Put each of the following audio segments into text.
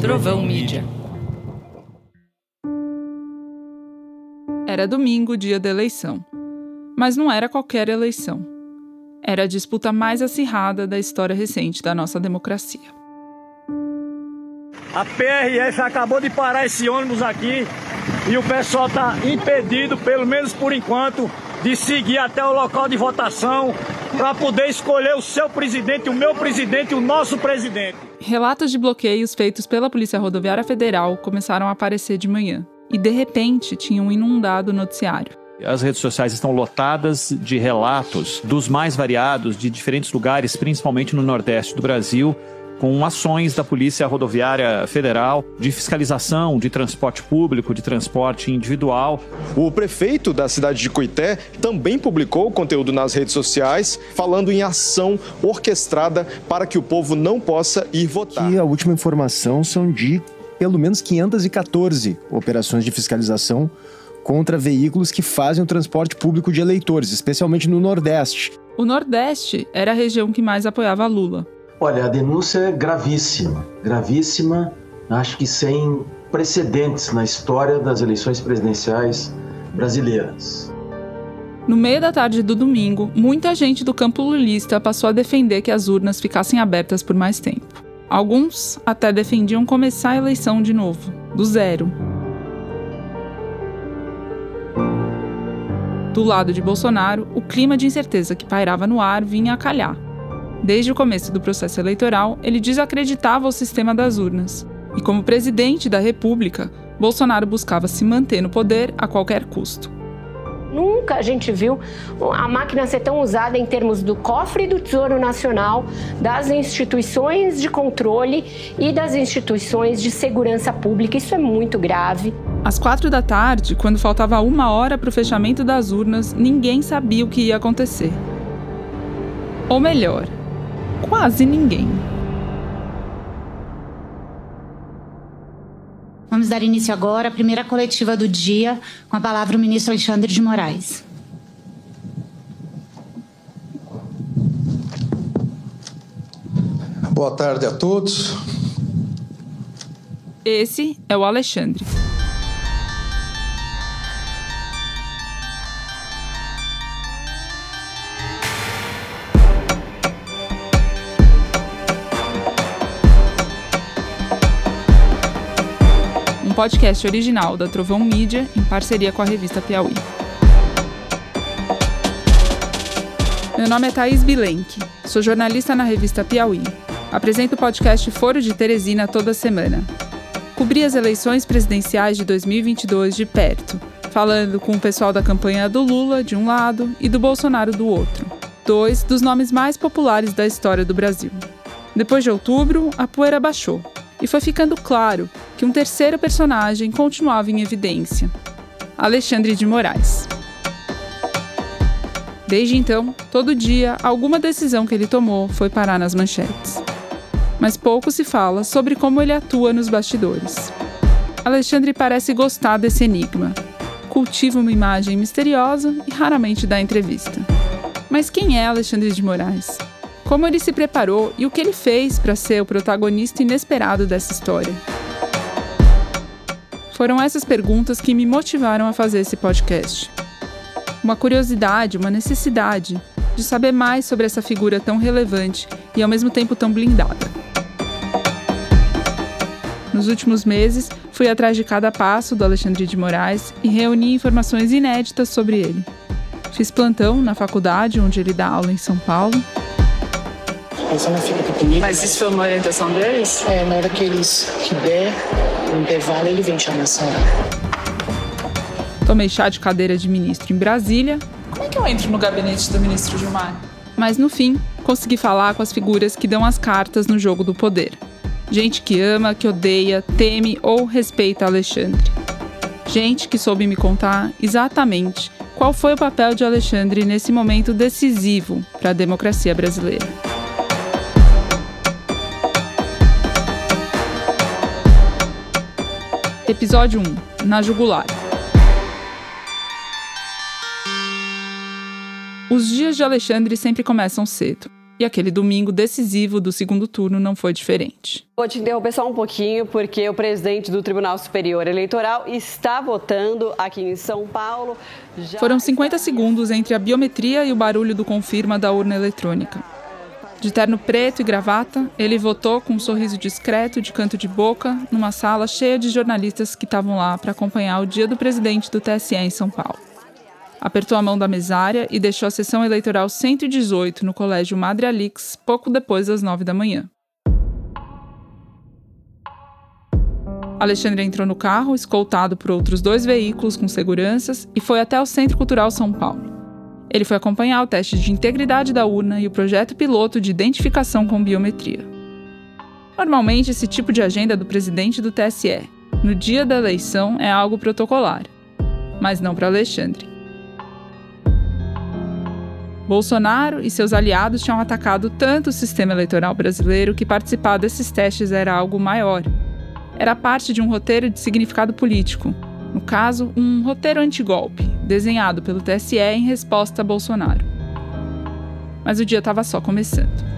Trovão Mídia. Era domingo, dia da eleição. Mas não era qualquer eleição. Era a disputa mais acirrada da história recente da nossa democracia. A PRF acabou de parar esse ônibus aqui e o pessoal está impedido, pelo menos por enquanto, de seguir até o local de votação para poder escolher o seu presidente, o meu presidente, o nosso presidente. Relatos de bloqueios feitos pela Polícia Rodoviária Federal começaram a aparecer de manhã e de repente tinham inundado o noticiário. As redes sociais estão lotadas de relatos dos mais variados, de diferentes lugares, principalmente no Nordeste do Brasil, com ações da Polícia Rodoviária Federal de fiscalização de transporte público, de transporte individual. O prefeito da cidade de Coité também publicou conteúdo nas redes sociais falando em ação orquestrada para que o povo não possa ir votar. E a última informação são de pelo menos 514 operações de fiscalização contra veículos que fazem o transporte público de eleitores, especialmente no Nordeste. O Nordeste era a região que mais apoiava Lula. Olha, a denúncia é gravíssima, gravíssima, acho que sem precedentes na história das eleições presidenciais brasileiras. No meio da tarde do domingo, muita gente do campo lulista passou a defender que as urnas ficassem abertas por mais tempo. Alguns até defendiam começar a eleição de novo, do zero. Do lado de Bolsonaro, o clima de incerteza que pairava no ar vinha a calhar. Desde o começo do processo eleitoral, ele desacreditava o sistema das urnas. E como presidente da República, Bolsonaro buscava se manter no poder a qualquer custo. Nunca a gente viu a máquina ser tão usada em termos do cofre do Tesouro Nacional, das instituições de controle e das instituições de segurança pública. Isso é muito grave. Às quatro da tarde, quando faltava uma hora para o fechamento das urnas, ninguém sabia o que ia acontecer. Ou melhor, quase ninguém. Vamos dar início agora à primeira coletiva do dia, com a palavra o ministro Alexandre de Moraes. Boa tarde a todos. Esse é o Alexandre. Podcast original da Trovão Mídia em parceria com a revista Piauí. Meu nome é Thaís Bilenque, sou jornalista na revista Piauí. Apresento o podcast Foro de Teresina toda semana. Cobri as eleições presidenciais de 2022 de perto, falando com o pessoal da campanha do Lula de um lado e do Bolsonaro do outro, dois dos nomes mais populares da história do Brasil. Depois de outubro, a poeira baixou e foi ficando claro que um terceiro personagem continuava em evidência: Alexandre de Moraes. Desde então, todo dia, alguma decisão que ele tomou foi parar nas manchetes. Mas pouco se fala sobre como ele atua nos bastidores. Alexandre parece gostar desse enigma. Cultiva uma imagem misteriosa e raramente dá entrevista. Mas quem é Alexandre de Moraes? Como ele se preparou e o que ele fez para ser o protagonista inesperado dessa história? Foram essas perguntas que me motivaram a fazer esse podcast. Uma curiosidade, uma necessidade de saber mais sobre essa figura tão relevante e ao mesmo tempo tão blindada. Nos últimos meses, fui atrás de cada passo do Alexandre de Moraes e reuni informações inéditas sobre ele. Fiz plantão na faculdade onde ele dá aula em São Paulo não fica aqui comigo. Mas isso foi uma orientação deles? É, na hora que eles que der, no intervalo, ele vem chamar a senhora. Tomei chá de cadeira de ministro em Brasília. Como é que eu entro no gabinete do ministro Gilmar? Mas no fim, consegui falar com as figuras que dão as cartas no jogo do poder. Gente que ama, que odeia, teme ou respeita Alexandre. Gente que soube me contar exatamente qual foi o papel de Alexandre nesse momento decisivo para a democracia brasileira. Episódio 1 Na Jugular. Os dias de Alexandre sempre começam cedo. E aquele domingo decisivo do segundo turno não foi diferente. Vou te interromper só um pouquinho, porque o presidente do Tribunal Superior Eleitoral está votando aqui em São Paulo. Foram 50 segundos entre a biometria e o barulho do confirma da urna eletrônica. De terno preto e gravata, ele votou com um sorriso discreto de canto de boca numa sala cheia de jornalistas que estavam lá para acompanhar o dia do presidente do TSE em São Paulo. Apertou a mão da mesária e deixou a sessão eleitoral 118 no Colégio Madre Alix pouco depois das nove da manhã. Alexandre entrou no carro, escoltado por outros dois veículos com seguranças, e foi até o Centro Cultural São Paulo. Ele foi acompanhar o teste de integridade da urna e o projeto piloto de identificação com biometria. Normalmente, esse tipo de agenda do presidente do TSE, no dia da eleição, é algo protocolar. Mas não para Alexandre. Bolsonaro e seus aliados tinham atacado tanto o sistema eleitoral brasileiro que participar desses testes era algo maior. Era parte de um roteiro de significado político, no caso, um roteiro antigolpe, desenhado pelo TSE em resposta a Bolsonaro. Mas o dia estava só começando.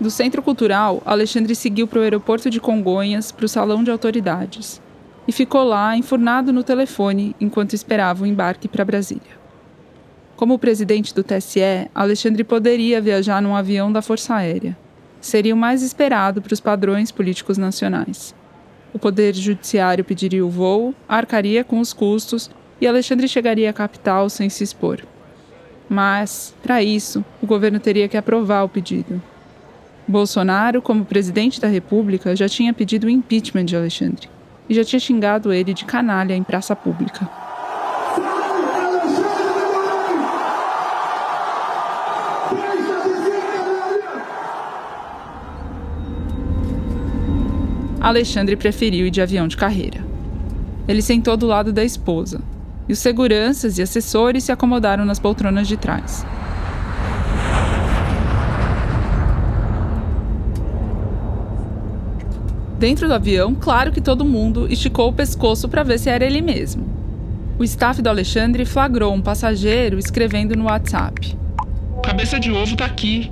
Do Centro Cultural, Alexandre seguiu para o aeroporto de Congonhas, para o salão de autoridades, e ficou lá, enfurnado no telefone, enquanto esperava o embarque para Brasília. Como presidente do TSE, Alexandre poderia viajar num avião da Força Aérea seria o mais esperado para os padrões políticos nacionais. O Poder Judiciário pediria o voo, arcaria com os custos e Alexandre chegaria à capital sem se expor. Mas, para isso, o governo teria que aprovar o pedido. Bolsonaro, como presidente da República, já tinha pedido o impeachment de Alexandre e já tinha xingado ele de canalha em praça pública. Alexandre preferiu ir de avião de carreira. Ele sentou do lado da esposa, e os seguranças e assessores se acomodaram nas poltronas de trás. Dentro do avião, claro que todo mundo esticou o pescoço para ver se era ele mesmo. O staff do Alexandre flagrou um passageiro escrevendo no WhatsApp: Cabeça de ovo tá aqui.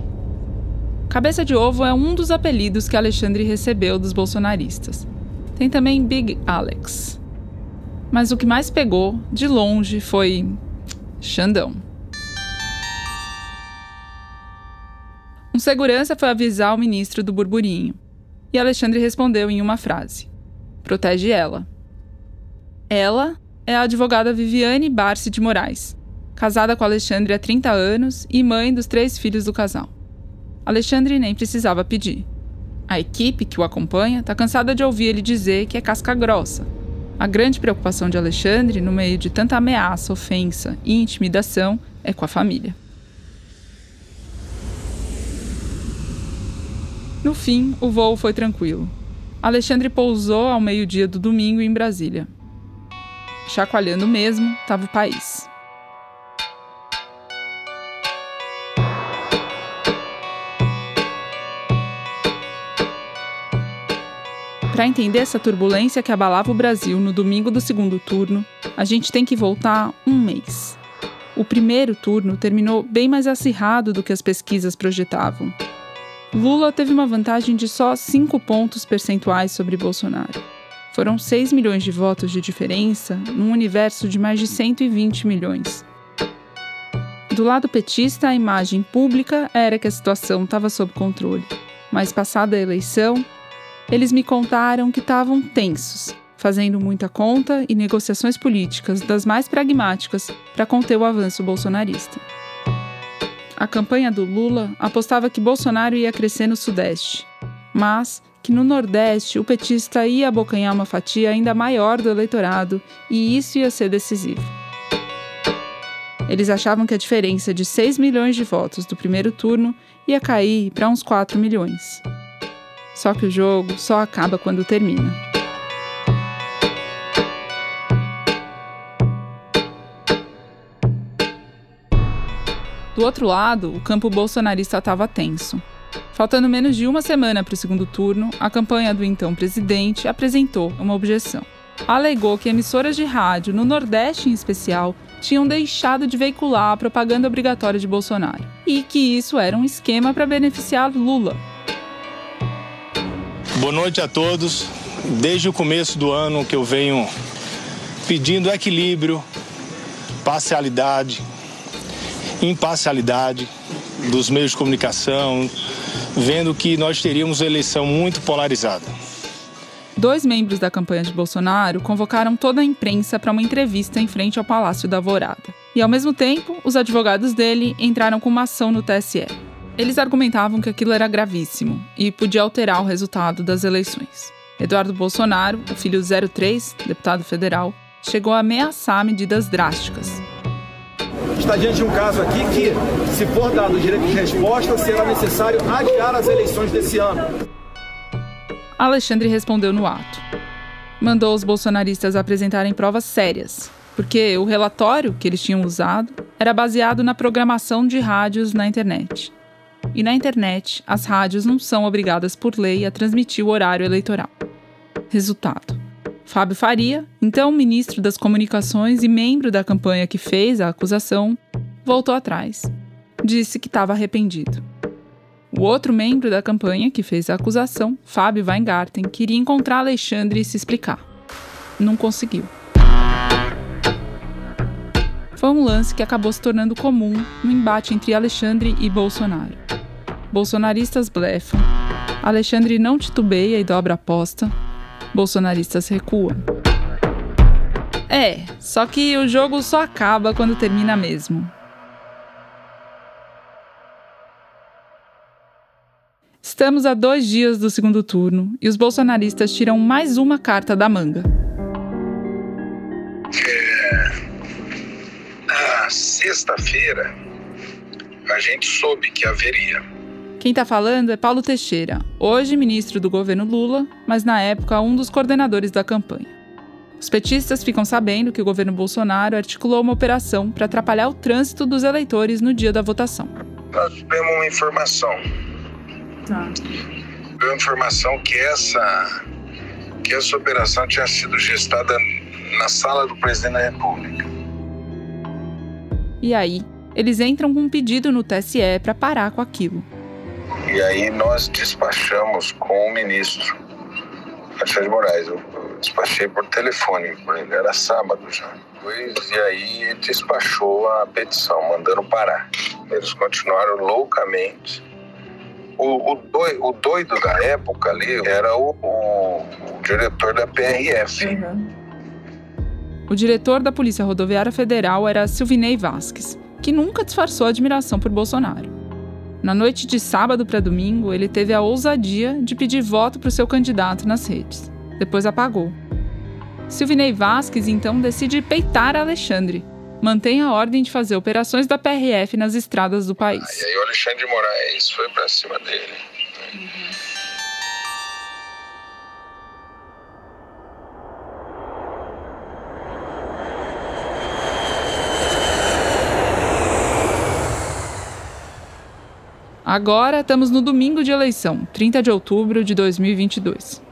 Cabeça de ovo é um dos apelidos que Alexandre recebeu dos bolsonaristas. Tem também Big Alex. Mas o que mais pegou, de longe, foi Xandão. Um segurança foi avisar o ministro do burburinho. E Alexandre respondeu em uma frase: Protege ela. Ela é a advogada Viviane Barsi de Moraes, casada com Alexandre há 30 anos e mãe dos três filhos do casal. Alexandre nem precisava pedir. A equipe que o acompanha está cansada de ouvir ele dizer que é casca grossa. A grande preocupação de Alexandre, no meio de tanta ameaça, ofensa e intimidação, é com a família. No fim, o voo foi tranquilo. Alexandre pousou ao meio-dia do domingo em Brasília. Chacoalhando mesmo estava o país. Para entender essa turbulência que abalava o Brasil no domingo do segundo turno, a gente tem que voltar um mês. O primeiro turno terminou bem mais acirrado do que as pesquisas projetavam. Lula teve uma vantagem de só 5 pontos percentuais sobre Bolsonaro. Foram 6 milhões de votos de diferença num universo de mais de 120 milhões. Do lado petista, a imagem pública era que a situação estava sob controle. Mas, passada a eleição, eles me contaram que estavam tensos, fazendo muita conta e negociações políticas das mais pragmáticas para conter o avanço bolsonarista. A campanha do Lula apostava que Bolsonaro ia crescer no Sudeste, mas que no Nordeste o petista ia abocanhar uma fatia ainda maior do eleitorado e isso ia ser decisivo. Eles achavam que a diferença de 6 milhões de votos do primeiro turno ia cair para uns 4 milhões. Só que o jogo só acaba quando termina. Do outro lado, o campo bolsonarista estava tenso. Faltando menos de uma semana para o segundo turno, a campanha do então presidente apresentou uma objeção. Alegou que emissoras de rádio, no Nordeste em especial, tinham deixado de veicular a propaganda obrigatória de Bolsonaro e que isso era um esquema para beneficiar Lula. Boa noite a todos. Desde o começo do ano que eu venho pedindo equilíbrio, parcialidade, imparcialidade dos meios de comunicação, vendo que nós teríamos eleição muito polarizada. Dois membros da campanha de Bolsonaro convocaram toda a imprensa para uma entrevista em frente ao Palácio da Alvorada. E, ao mesmo tempo, os advogados dele entraram com uma ação no TSE. Eles argumentavam que aquilo era gravíssimo e podia alterar o resultado das eleições. Eduardo Bolsonaro, o filho 03, deputado federal, chegou a ameaçar medidas drásticas. Está diante de um caso aqui que, se for dado o direito de resposta, será necessário adiar as eleições desse ano. Alexandre respondeu no ato. Mandou os bolsonaristas apresentarem provas sérias, porque o relatório que eles tinham usado era baseado na programação de rádios na internet. E na internet, as rádios não são obrigadas por lei a transmitir o horário eleitoral. Resultado: Fábio Faria, então ministro das Comunicações e membro da campanha que fez a acusação, voltou atrás. Disse que estava arrependido. O outro membro da campanha que fez a acusação, Fábio Weingarten, queria encontrar Alexandre e se explicar. Não conseguiu. Foi um lance que acabou se tornando comum no embate entre Alexandre e Bolsonaro. Bolsonaristas blefam, Alexandre não titubeia e dobra aposta, bolsonaristas recuam. É, só que o jogo só acaba quando termina mesmo. Estamos a dois dias do segundo turno e os bolsonaristas tiram mais uma carta da manga. É, na sexta-feira, a gente soube que haveria. Quem está falando é Paulo Teixeira, hoje ministro do governo Lula, mas na época um dos coordenadores da campanha. Os petistas ficam sabendo que o governo Bolsonaro articulou uma operação para atrapalhar o trânsito dos eleitores no dia da votação. Nós temos uma informação Tá. Deu informação que essa, que essa operação tinha sido gestada na sala do presidente da República. E aí, eles entram com um pedido no TSE para parar com aquilo. E aí nós despachamos com o ministro Alexandre de Moraes. Eu, despachei por telefone, ele era sábado já. E aí despachou a petição, mandando parar. Eles continuaram loucamente o, o, doido, o doido da época ali era o, o, o diretor da PRF. Uhum. O diretor da Polícia Rodoviária Federal era Silvinei Vasques, que nunca disfarçou admiração por Bolsonaro. Na noite de sábado para domingo, ele teve a ousadia de pedir voto para o seu candidato nas redes. Depois apagou. Silvinei Vasques então decide peitar Alexandre, mantém a ordem de fazer operações da PRF nas estradas do país. Ah, e aí o Alexandre de Moraes foi para cima dele. Uhum. Agora estamos no domingo de eleição, 30 de outubro de 2022.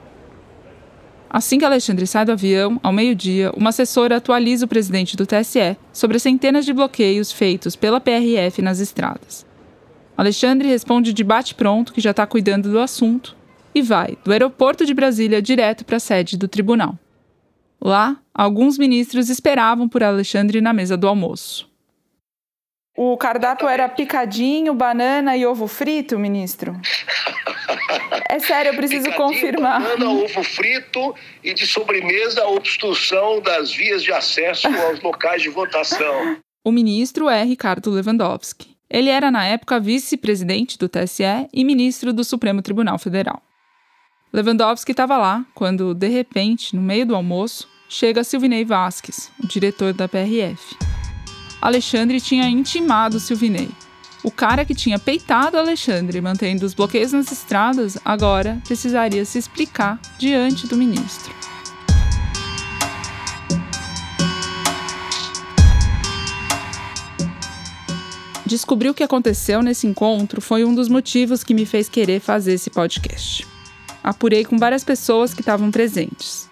Assim que Alexandre sai do avião, ao meio-dia, uma assessora atualiza o presidente do TSE sobre as centenas de bloqueios feitos pela PRF nas estradas. Alexandre responde de bate-pronto que já está cuidando do assunto e vai do aeroporto de Brasília direto para a sede do tribunal. Lá, alguns ministros esperavam por Alexandre na mesa do almoço. O cardápio era picadinho, banana e ovo frito, ministro? É sério, eu preciso picadinho, confirmar. Banana, ovo frito e de sobremesa a obstrução das vias de acesso aos locais de votação. O ministro é Ricardo Lewandowski. Ele era, na época, vice-presidente do TSE e ministro do Supremo Tribunal Federal. Lewandowski estava lá quando, de repente, no meio do almoço, chega Silvinei Vasques, o diretor da PRF. Alexandre tinha intimado Silvinei. O cara que tinha peitado Alexandre mantendo os bloqueios nas estradas agora precisaria se explicar diante do ministro. Descobrir o que aconteceu nesse encontro foi um dos motivos que me fez querer fazer esse podcast. Apurei com várias pessoas que estavam presentes.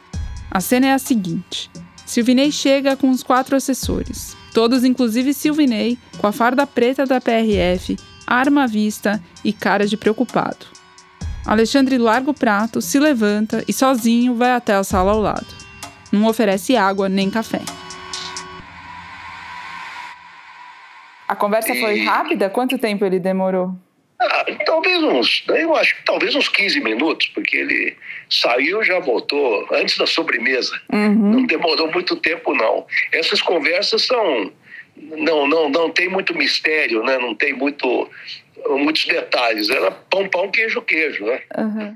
A cena é a seguinte: Silvinei chega com os quatro assessores, Todos, inclusive Silvinei, com a farda preta da PRF, arma à vista e cara de preocupado. Alexandre larga o prato, se levanta e sozinho vai até a sala ao lado. Não oferece água nem café. A conversa foi rápida? Quanto tempo ele demorou? Ah, talvez uns, eu acho que talvez uns 15 minutos, porque ele saiu já voltou antes da sobremesa. Uhum. Não demorou muito tempo não. Essas conversas são não não não tem muito mistério, né? Não tem muito muitos detalhes. Era pão pão queijo queijo, né? Uhum.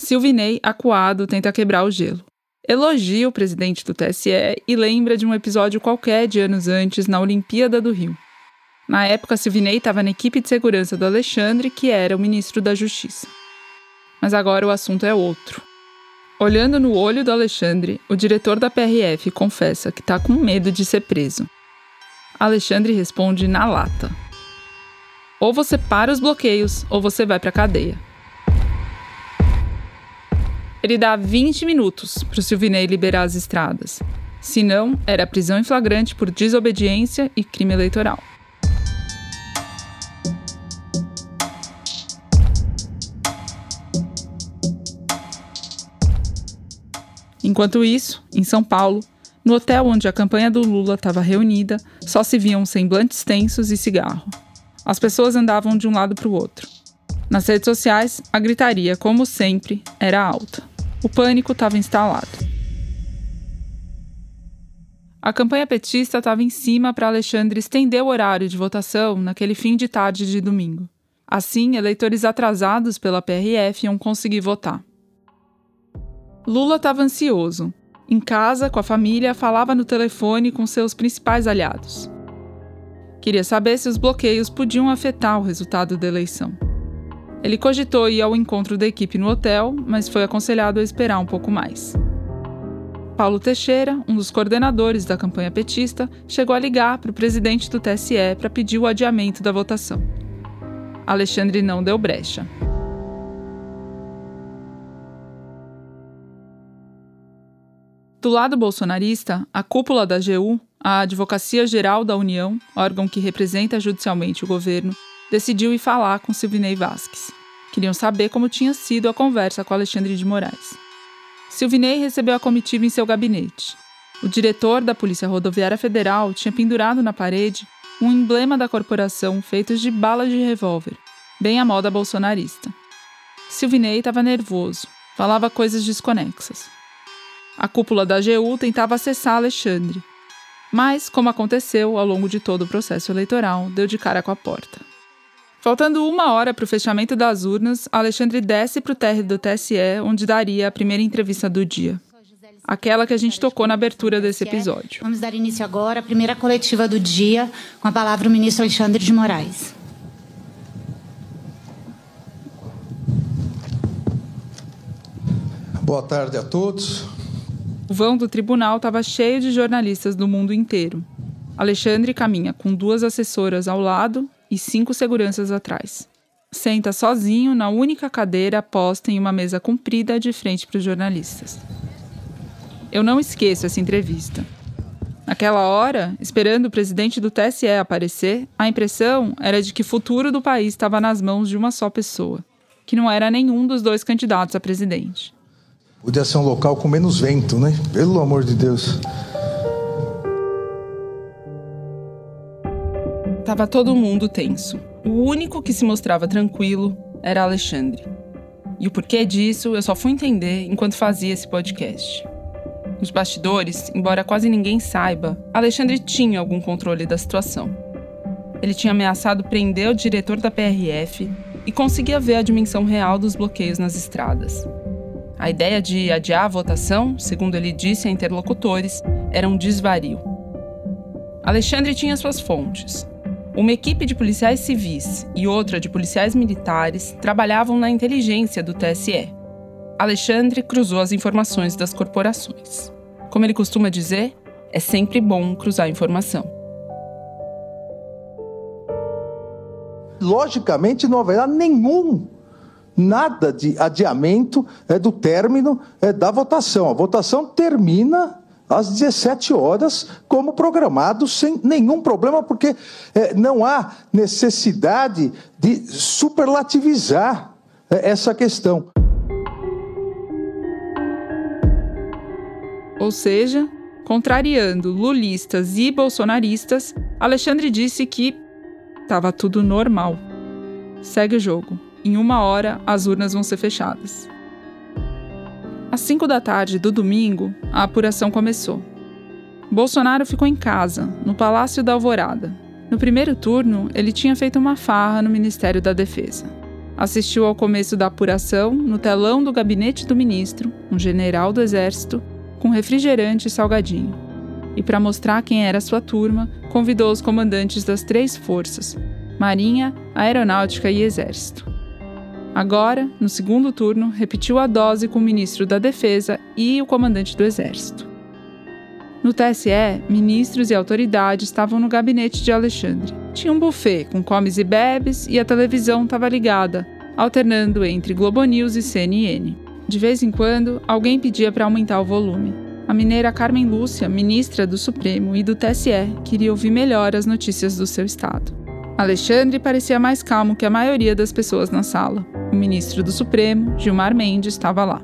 Silvinei, acuado, tenta quebrar o gelo. Elogia o presidente do TSE e lembra de um episódio qualquer de anos antes na Olimpíada do Rio. Na época, Silvinei estava na equipe de segurança do Alexandre, que era o ministro da Justiça. Mas agora o assunto é outro. Olhando no olho do Alexandre, o diretor da PRF confessa que está com medo de ser preso. Alexandre responde na lata: Ou você para os bloqueios, ou você vai para cadeia. Ele dá 20 minutos para o Silvinei liberar as estradas. Se não, era prisão em flagrante por desobediência e crime eleitoral. Enquanto isso, em São Paulo, no hotel onde a campanha do Lula estava reunida, só se viam semblantes tensos e cigarro. As pessoas andavam de um lado para o outro. Nas redes sociais, a gritaria, como sempre, era alta. O pânico estava instalado. A campanha petista estava em cima para Alexandre estender o horário de votação naquele fim de tarde de domingo. Assim, eleitores atrasados pela PRF iam conseguir votar. Lula estava ansioso. Em casa, com a família, falava no telefone com seus principais aliados. Queria saber se os bloqueios podiam afetar o resultado da eleição. Ele cogitou ir ao encontro da equipe no hotel, mas foi aconselhado a esperar um pouco mais. Paulo Teixeira, um dos coordenadores da campanha petista, chegou a ligar para o presidente do TSE para pedir o adiamento da votação. Alexandre não deu brecha. Do lado bolsonarista, a cúpula da AGU, a Advocacia Geral da União, órgão que representa judicialmente o governo, decidiu ir falar com Silvinei Vasques. Queriam saber como tinha sido a conversa com Alexandre de Moraes. Silvinei recebeu a comitiva em seu gabinete. O diretor da Polícia Rodoviária Federal tinha pendurado na parede um emblema da corporação feito de balas de revólver, bem à moda bolsonarista. Silvinei estava nervoso, falava coisas desconexas. A cúpula da AGU tentava acessar Alexandre. Mas, como aconteceu ao longo de todo o processo eleitoral, deu de cara com a porta. Faltando uma hora para o fechamento das urnas, Alexandre desce para o térreo do TSE, onde daria a primeira entrevista do dia. Aquela que a gente tocou na abertura desse episódio. Vamos dar início agora à primeira coletiva do dia, com a palavra o ministro Alexandre de Moraes. Boa tarde a todos. O vão do tribunal estava cheio de jornalistas do mundo inteiro. Alexandre caminha com duas assessoras ao lado e cinco seguranças atrás. Senta sozinho na única cadeira posta em uma mesa comprida de frente para os jornalistas. Eu não esqueço essa entrevista. Naquela hora, esperando o presidente do TSE aparecer, a impressão era de que o futuro do país estava nas mãos de uma só pessoa, que não era nenhum dos dois candidatos a presidente. Podia ser um local com menos vento, né? Pelo amor de Deus. Tava todo mundo tenso. O único que se mostrava tranquilo era Alexandre. E o porquê disso eu só fui entender enquanto fazia esse podcast. Nos bastidores, embora quase ninguém saiba, Alexandre tinha algum controle da situação. Ele tinha ameaçado prender o diretor da PRF e conseguia ver a dimensão real dos bloqueios nas estradas. A ideia de adiar a votação, segundo ele disse a interlocutores, era um desvario. Alexandre tinha suas fontes. Uma equipe de policiais civis e outra de policiais militares trabalhavam na inteligência do TSE. Alexandre cruzou as informações das corporações. Como ele costuma dizer, é sempre bom cruzar informação. Logicamente, não haverá nenhum nada de adiamento é, do término é, da votação. A votação termina às 17 horas, como programado, sem nenhum problema, porque é, não há necessidade de superlativizar é, essa questão. Ou seja, contrariando lulistas e bolsonaristas, Alexandre disse que estava tudo normal. Segue o jogo. Em uma hora, as urnas vão ser fechadas. Às 5 da tarde do domingo, a apuração começou. Bolsonaro ficou em casa, no Palácio da Alvorada. No primeiro turno, ele tinha feito uma farra no Ministério da Defesa. Assistiu ao começo da apuração no telão do gabinete do ministro, um general do Exército, com refrigerante e salgadinho. E para mostrar quem era sua turma, convidou os comandantes das três forças: Marinha, Aeronáutica e Exército. Agora, no segundo turno, repetiu a dose com o ministro da Defesa e o comandante do Exército. No TSE, ministros e autoridades estavam no gabinete de Alexandre. Tinha um buffet com comes e bebes e a televisão estava ligada, alternando entre Globo News e CNN. De vez em quando, alguém pedia para aumentar o volume. A mineira Carmen Lúcia, ministra do Supremo e do TSE, queria ouvir melhor as notícias do seu estado. Alexandre parecia mais calmo que a maioria das pessoas na sala. O ministro do Supremo, Gilmar Mendes, estava lá.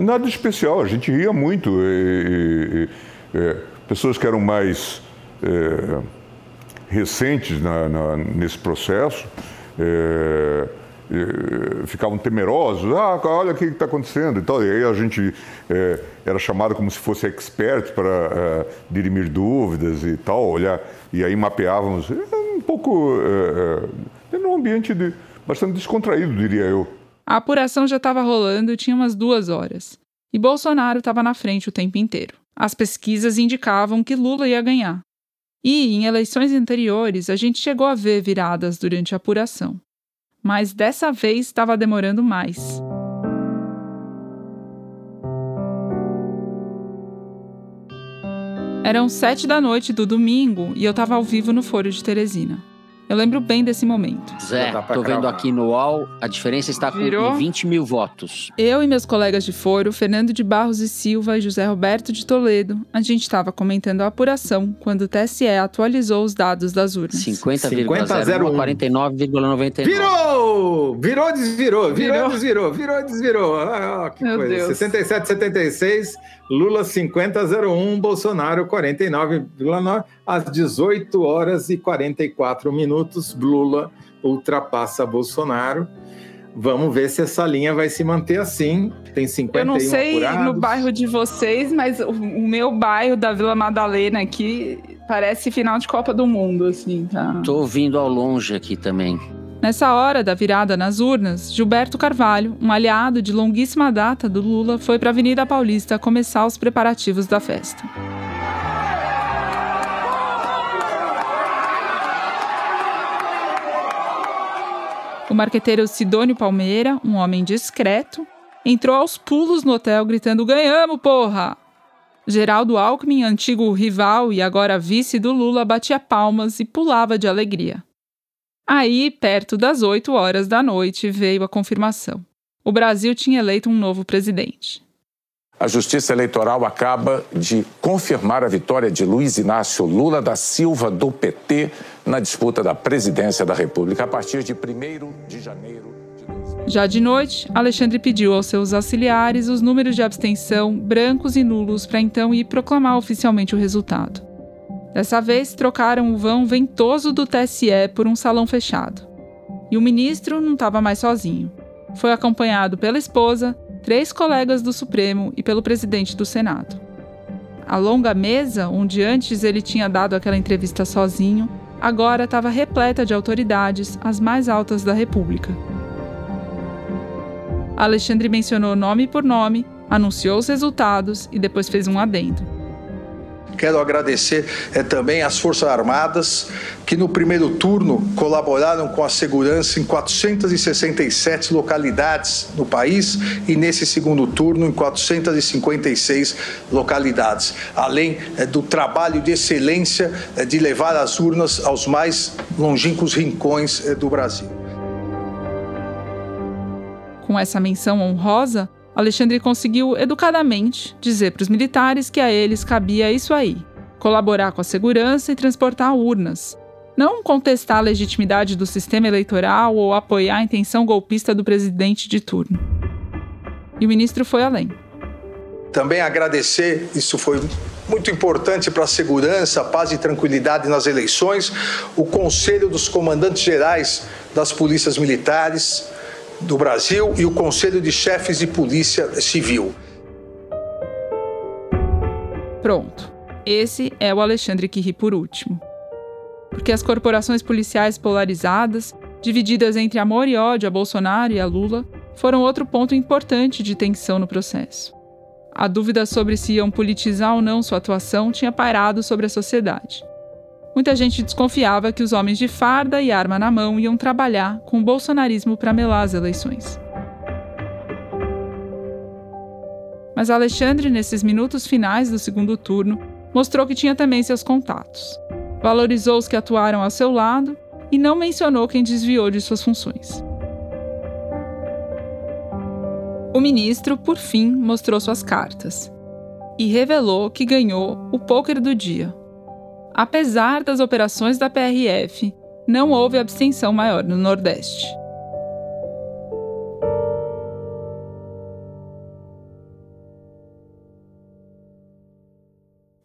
Nada especial, a gente ria muito. E, e, e, pessoas que eram mais é, recentes na, na, nesse processo é, ficavam temerosos. Ah, olha o que está acontecendo e tal. E aí a gente é, era chamado como se fosse expert para é, dirimir dúvidas e tal, olhar. E aí mapeávamos um pouco é, num ambiente de, bastante descontraído, diria eu. A apuração já estava rolando tinha umas duas horas. E Bolsonaro estava na frente o tempo inteiro. As pesquisas indicavam que Lula ia ganhar. E, em eleições anteriores, a gente chegou a ver viradas durante a apuração mas dessa vez estava demorando mais. Eram sete da noite do domingo e eu estava ao vivo no Foro de Teresina. Eu lembro bem desse momento. Zé, tô vendo aqui no UOL, a diferença está Virou? com 20 mil votos. Eu e meus colegas de foro, Fernando de Barros e Silva e José Roberto de Toledo, a gente estava comentando a apuração quando o TSE atualizou os dados das urnas. 50,01, Virou! Virou, desvirou, virou, desvirou, virou, desvirou. Ah, que Meu coisa. Deus. 67, 76, Lula 50,01, Bolsonaro 49,9 às 18 horas e 44 minutos, Lula ultrapassa Bolsonaro. Vamos ver se essa linha vai se manter assim. Tem 51 Eu não sei apurados. no bairro de vocês, mas o, meu bairro da Vila Madalena aqui parece final de Copa do Mundo, assim, tá? Tô ouvindo ao longe aqui também. Nessa hora da virada nas urnas, Gilberto Carvalho, um aliado de longuíssima data do Lula, foi para a Avenida Paulista começar os preparativos da festa. O marqueteiro Sidônio Palmeira, um homem discreto, entrou aos pulos no hotel gritando: Ganhamos, porra! Geraldo Alckmin, antigo rival e agora vice do Lula, batia palmas e pulava de alegria. Aí, perto das 8 horas da noite, veio a confirmação. O Brasil tinha eleito um novo presidente. A Justiça Eleitoral acaba de confirmar a vitória de Luiz Inácio Lula da Silva, do PT, na disputa da presidência da República a partir de 1 de janeiro. Já de noite, Alexandre pediu aos seus auxiliares os números de abstenção, brancos e nulos, para então ir proclamar oficialmente o resultado. Dessa vez, trocaram o vão ventoso do TSE por um salão fechado. E o ministro não estava mais sozinho. Foi acompanhado pela esposa, três colegas do Supremo e pelo presidente do Senado. A longa mesa, onde antes ele tinha dado aquela entrevista sozinho, agora estava repleta de autoridades, as mais altas da República. Alexandre mencionou nome por nome, anunciou os resultados e depois fez um adendo. Quero agradecer é, também às Forças Armadas, que no primeiro turno colaboraram com a segurança em 467 localidades no país e nesse segundo turno em 456 localidades, além é, do trabalho de excelência é, de levar as urnas aos mais longínquos rincões do Brasil. Com essa menção honrosa, Alexandre conseguiu educadamente dizer para os militares que a eles cabia isso aí: colaborar com a segurança e transportar urnas. Não contestar a legitimidade do sistema eleitoral ou apoiar a intenção golpista do presidente de turno. E o ministro foi além. Também agradecer, isso foi muito importante para a segurança, paz e tranquilidade nas eleições, o Conselho dos Comandantes Gerais das Polícias Militares do Brasil e o Conselho de Chefes de Polícia Civil. Pronto. Esse é o Alexandre que ri por último. Porque as corporações policiais polarizadas, divididas entre amor e ódio a Bolsonaro e a Lula, foram outro ponto importante de tensão no processo. A dúvida sobre se iam politizar ou não sua atuação tinha pairado sobre a sociedade. Muita gente desconfiava que os homens de farda e arma na mão iam trabalhar com o bolsonarismo para melar as eleições. Mas Alexandre, nesses minutos finais do segundo turno, mostrou que tinha também seus contatos. Valorizou os que atuaram ao seu lado e não mencionou quem desviou de suas funções. O ministro, por fim, mostrou suas cartas e revelou que ganhou o pôquer do dia. Apesar das operações da PRF, não houve abstenção maior no Nordeste.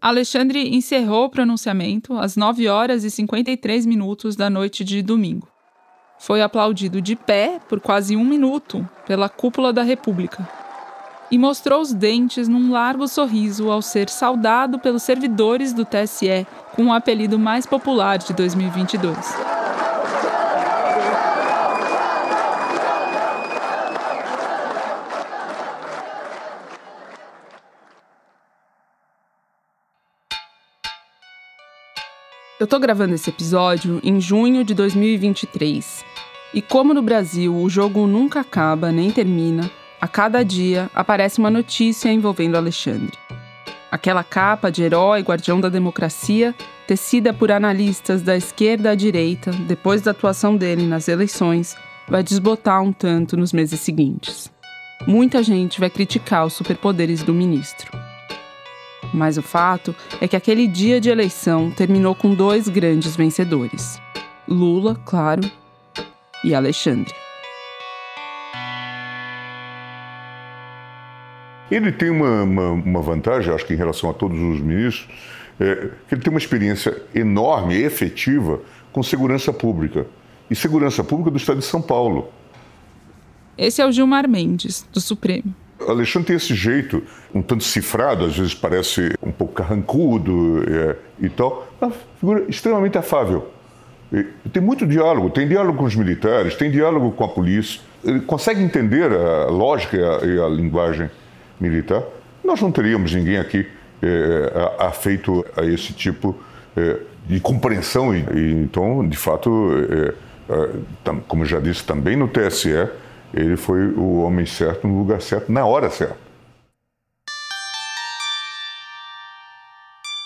Alexandre encerrou o pronunciamento às 9 horas e 53 minutos da noite de domingo foi aplaudido de pé por quase um minuto pela cúpula da República e mostrou os dentes num largo sorriso ao ser saudado pelos servidores do TSE com o apelido mais popular de 2022. Eu tô gravando esse episódio em junho de 2023 e como no Brasil o jogo nunca acaba nem termina, a cada dia aparece uma notícia envolvendo Alexandre. Aquela capa de herói guardião da democracia, tecida por analistas da esquerda à direita, depois da atuação dele nas eleições, vai desbotar um tanto nos meses seguintes. Muita gente vai criticar os superpoderes do ministro. Mas o fato é que aquele dia de eleição terminou com dois grandes vencedores: Lula, claro, e Alexandre. Ele tem uma, uma, uma, vantagem, acho que em relação a todos os ministros, é, que ele tem uma experiência enorme, efetiva, com segurança pública. E segurança pública do Estado de São Paulo. Esse é o Gilmar Mendes, do Supremo. Alexandre tem esse jeito, um tanto cifrado, às vezes parece um pouco carrancudo é, e tal, uma figura extremamente afável. Tem muito diálogo, tem diálogo com os militares, tem diálogo com a polícia. Ele consegue entender a lógica e a, e a linguagem militar. Nós não teríamos ninguém aqui é, afeito a esse tipo é, de compreensão. E, então, de fato, é, é como já disse também no TSE, ele foi o homem certo no lugar certo, na hora certa.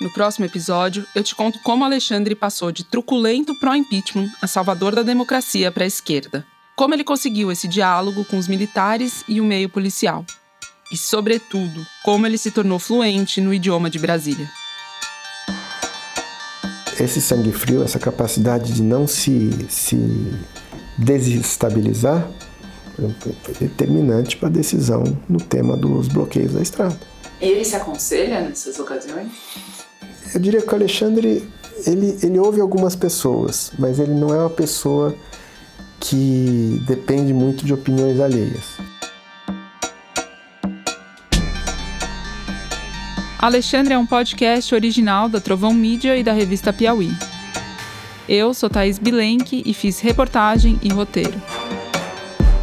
No próximo episódio, eu te conto como Alexandre passou de truculento pró-impeachment a salvador da democracia para a esquerda. Como ele conseguiu esse diálogo com os militares e o meio policial. E, sobretudo, como ele se tornou fluente no idioma de Brasília. Esse sangue frio, essa capacidade de não se, se desestabilizar, foi determinante para a decisão no tema dos bloqueios da estrada. E ele se aconselha nessas ocasiões? Eu diria que o Alexandre, ele, ele ouve algumas pessoas, mas ele não é uma pessoa que depende muito de opiniões alheias. Alexandre é um podcast original da Trovão Mídia e da revista Piauí. Eu sou Thaís Bilenque e fiz reportagem e roteiro.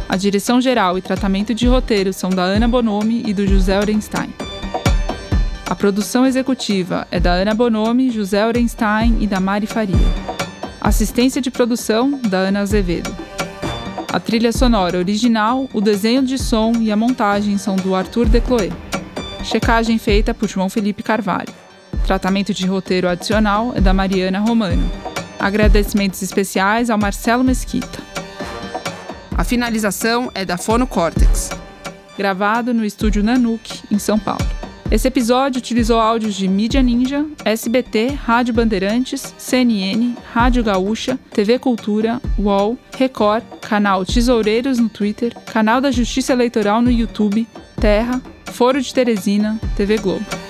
A direção geral e tratamento de roteiro são da Ana Bonomi e do José Orenstein. A produção executiva é da Ana Bonomi, José Orenstein e da Mari Faria. Assistência de produção da Ana Azevedo. A trilha sonora original, o desenho de som e a montagem são do Arthur Decloé. Checagem feita por João Felipe Carvalho. Tratamento de roteiro adicional é da Mariana Romano. Agradecimentos especiais ao Marcelo Mesquita. A finalização é da Fono Cortex. gravado no estúdio Nanuque, em São Paulo. Esse episódio utilizou áudios de Mídia Ninja, SBT, Rádio Bandeirantes, CNN, Rádio Gaúcha, TV Cultura, UOL, Record, canal Tesoureiros no Twitter, canal da Justiça Eleitoral no YouTube, Terra, Foro de Teresina, TV Globo.